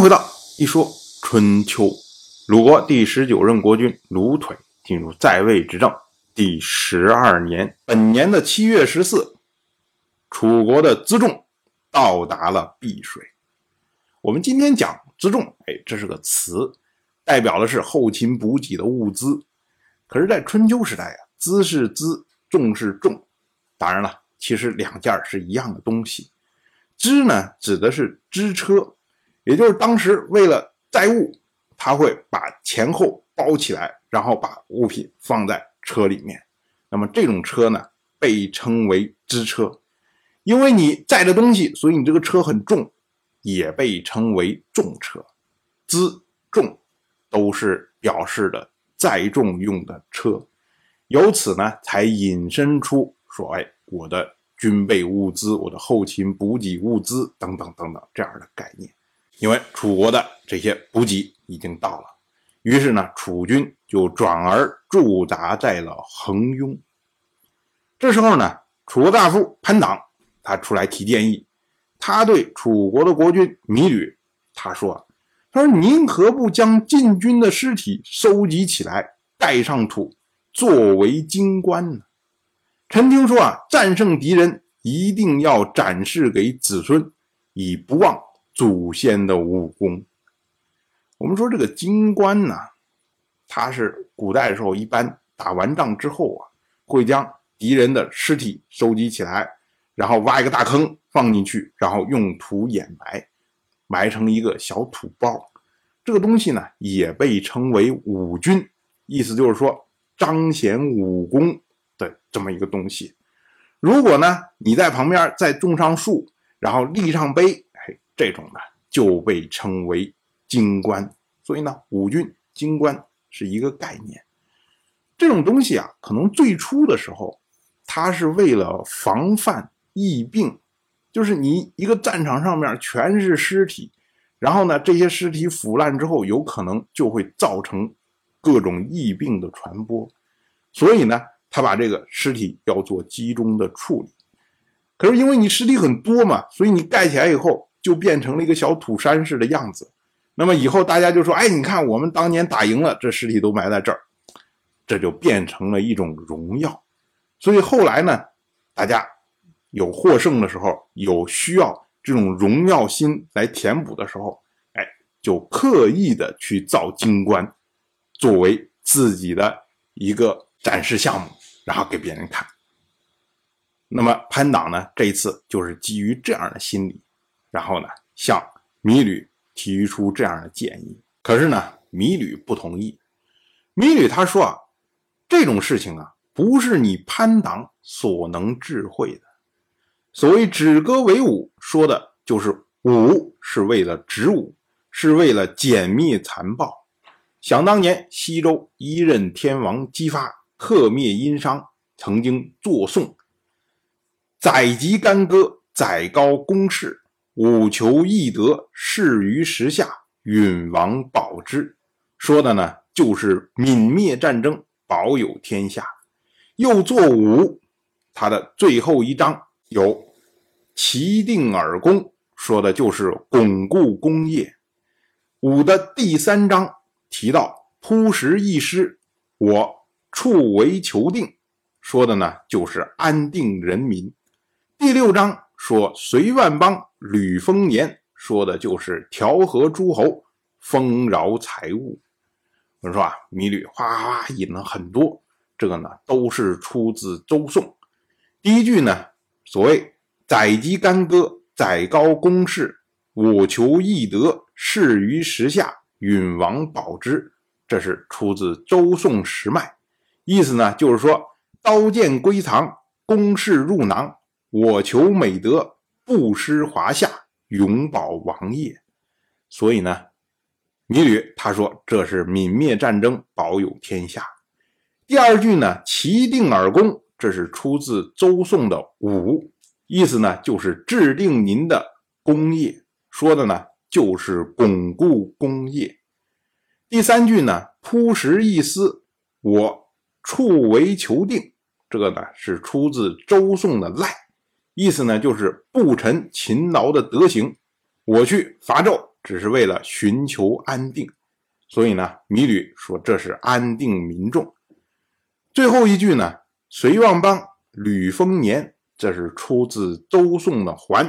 回到一说春秋。鲁国第十九任国君鲁腿进入在位执政第十二年，本年的七月十四，楚国的辎重到达了碧水。我们今天讲辎重，哎，这是个词，代表的是后勤补给的物资。可是，在春秋时代啊，辎是辎，重是重，当然了，其实两件是一样的东西。支呢，指的是支车，也就是当时为了载物。他会把前后包起来，然后把物品放在车里面。那么这种车呢，被称为支车，因为你载的东西，所以你这个车很重，也被称为重车。辎重都是表示的载重用的车，由此呢，才引申出说，哎，我的军备物资、我的后勤补给物资等等等等这样的概念。因为楚国的这些补给已经到了，于是呢，楚军就转而驻扎在了横雍。这时候呢，楚国大夫潘党他出来提建议，他对楚国的国君芈吕他说：“他说您何不将晋军的尸体收集起来，带上土，作为金冠呢？臣听说啊，战胜敌人一定要展示给子孙，以不忘。”祖先的武功，我们说这个金冠呢，它是古代的时候一般打完仗之后啊，会将敌人的尸体收集起来，然后挖一个大坑放进去，然后用土掩埋，埋成一个小土包。这个东西呢，也被称为武军，意思就是说彰显武功的这么一个东西。如果呢，你在旁边再种上树，然后立上碑。这种呢就被称为金官，所以呢，五军金官是一个概念。这种东西啊，可能最初的时候，它是为了防范疫病，就是你一个战场上面全是尸体，然后呢，这些尸体腐烂之后，有可能就会造成各种疫病的传播，所以呢，他把这个尸体要做集中的处理。可是因为你尸体很多嘛，所以你盖起来以后。就变成了一个小土山似的样子，那么以后大家就说：“哎，你看我们当年打赢了，这尸体都埋在这儿，这就变成了一种荣耀。”所以后来呢，大家有获胜的时候，有需要这种荣耀心来填补的时候，哎，就刻意的去造金棺，作为自己的一个展示项目，然后给别人看。那么潘党呢，这一次就是基于这样的心理。然后呢，向米吕提出这样的建议，可是呢，米吕不同意。米吕他说啊，这种事情啊，不是你潘党所能智慧的。所谓止戈为武，说的就是武是为了止武，是为了歼灭残暴。想当年，西周一任天王姬发克灭殷商，曾经作颂：“载籍干戈，载高公室。”武求易得，事于时下，允王保之。说的呢，就是泯灭战争，保有天下。又作武，他的最后一章有齐定耳功，说的就是巩固功业。武的第三章提到铺石易失，我处为求定，说的呢就是安定人民。第六章说隋万邦。吕丰年说的就是调和诸侯，丰饶财物。我们说啊，米吕哗哗哗引了很多，这个呢都是出自周颂。第一句呢，所谓“载籍干戈，载高公室，我求易得，事于时下，允王保之”，这是出自周颂时脉。意思呢，就是说刀剑归藏，公事入囊，我求美德。不失华夏，永保王业。所以呢，芈吕他说这是泯灭战争，保有天下。第二句呢，齐定耳功，这是出自周颂的武，意思呢就是制定您的功业，说的呢就是巩固功业。第三句呢，铺石一思，我处为求定，这个呢是出自周颂的赖。意思呢，就是不臣勤劳的德行。我去伐纣，只是为了寻求安定。所以呢，米吕说这是安定民众。最后一句呢，隋望邦吕丰年，这是出自周颂的《还》，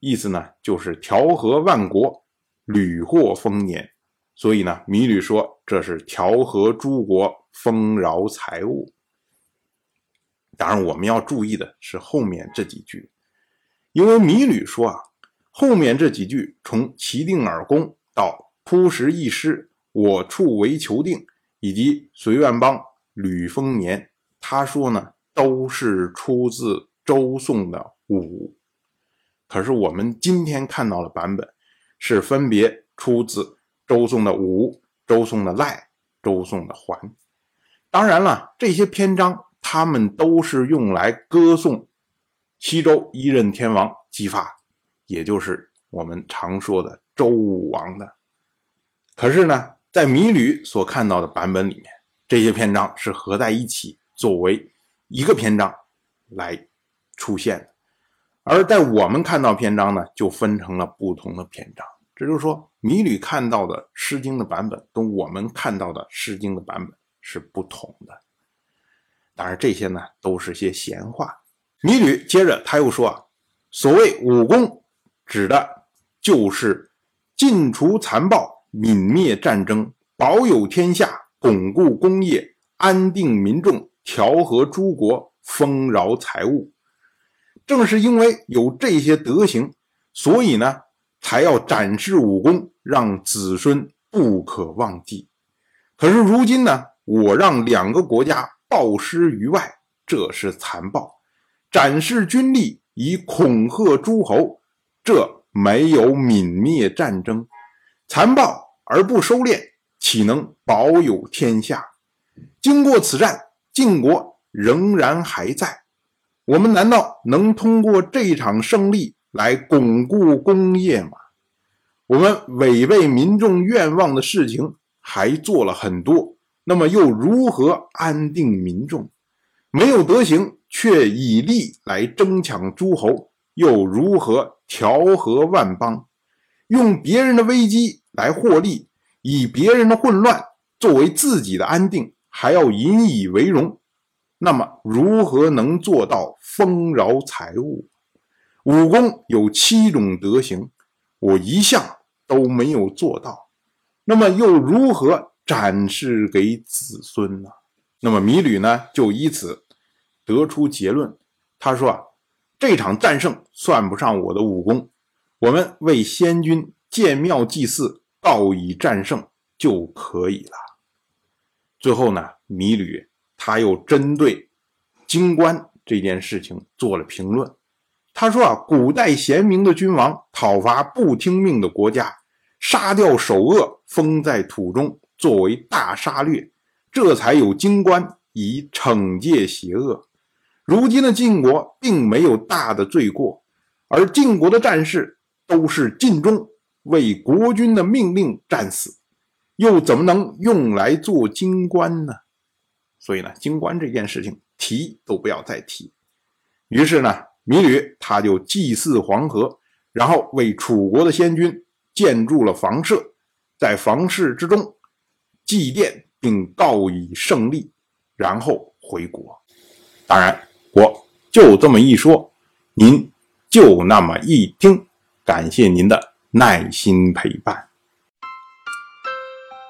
意思呢就是调和万国，屡获丰年。所以呢，米吕说这是调和诸国，丰饶财物。当然，我们要注意的是后面这几句，因为米吕说啊，后面这几句从齐定尔公到扑食一师，我处为求定，以及隋万邦吕丰年，他说呢，都是出自周颂的武。可是我们今天看到的版本，是分别出自。周颂的武，周颂的赖，周颂的还。当然了，这些篇章他们都是用来歌颂西周一任天王姬发，也就是我们常说的周武王的。可是呢，在米吕所看到的版本里面，这些篇章是合在一起作为一个篇章来出现的，而在我们看到篇章呢，就分成了不同的篇章。这就是说，米吕看到的《诗经》的版本跟我们看到的《诗经》的版本是不同的。当然，这些呢都是些闲话。米吕接着他又说啊，所谓武功，指的就是尽除残暴、泯灭战争、保有天下、巩固工业、安定民众、调和诸国、丰饶财物。正是因为有这些德行，所以呢。才要展示武功，让子孙不可忘记。可是如今呢，我让两个国家暴尸于外，这是残暴；展示军力以恐吓诸侯，这没有泯灭战争。残暴而不收敛，岂能保有天下？经过此战，晋国仍然还在。我们难道能通过这场胜利？来巩固工业吗？我们违背民众愿望的事情还做了很多，那么又如何安定民众？没有德行却以利来争抢诸侯，又如何调和万邦？用别人的危机来获利，以别人的混乱作为自己的安定，还要引以为荣，那么如何能做到丰饶财物？武功有七种德行，我一向都没有做到，那么又如何展示给子孙呢？那么米吕呢，就以此得出结论。他说啊，这场战胜算不上我的武功，我们为先君建庙祭祀，告以战胜就可以了。最后呢，米吕他又针对京官这件事情做了评论。他说啊，古代贤明的君王讨伐不听命的国家，杀掉首恶，封在土中，作为大杀掠，这才有京官以惩戒邪恶。如今的晋国并没有大的罪过，而晋国的战士都是尽忠，为国君的命令战死，又怎么能用来做京官呢？所以呢，京官这件事情提都不要再提。于是呢。米吕他就祭祀黄河，然后为楚国的先君建筑了房舍，在房室之中祭奠并告以胜利，然后回国。当然，我就这么一说，您就那么一听。感谢您的耐心陪伴。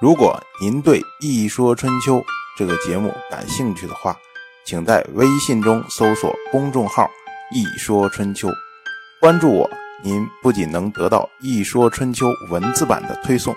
如果您对《一说春秋》这个节目感兴趣的话，请在微信中搜索公众号。一说春秋，关注我，您不仅能得到一说春秋文字版的推送，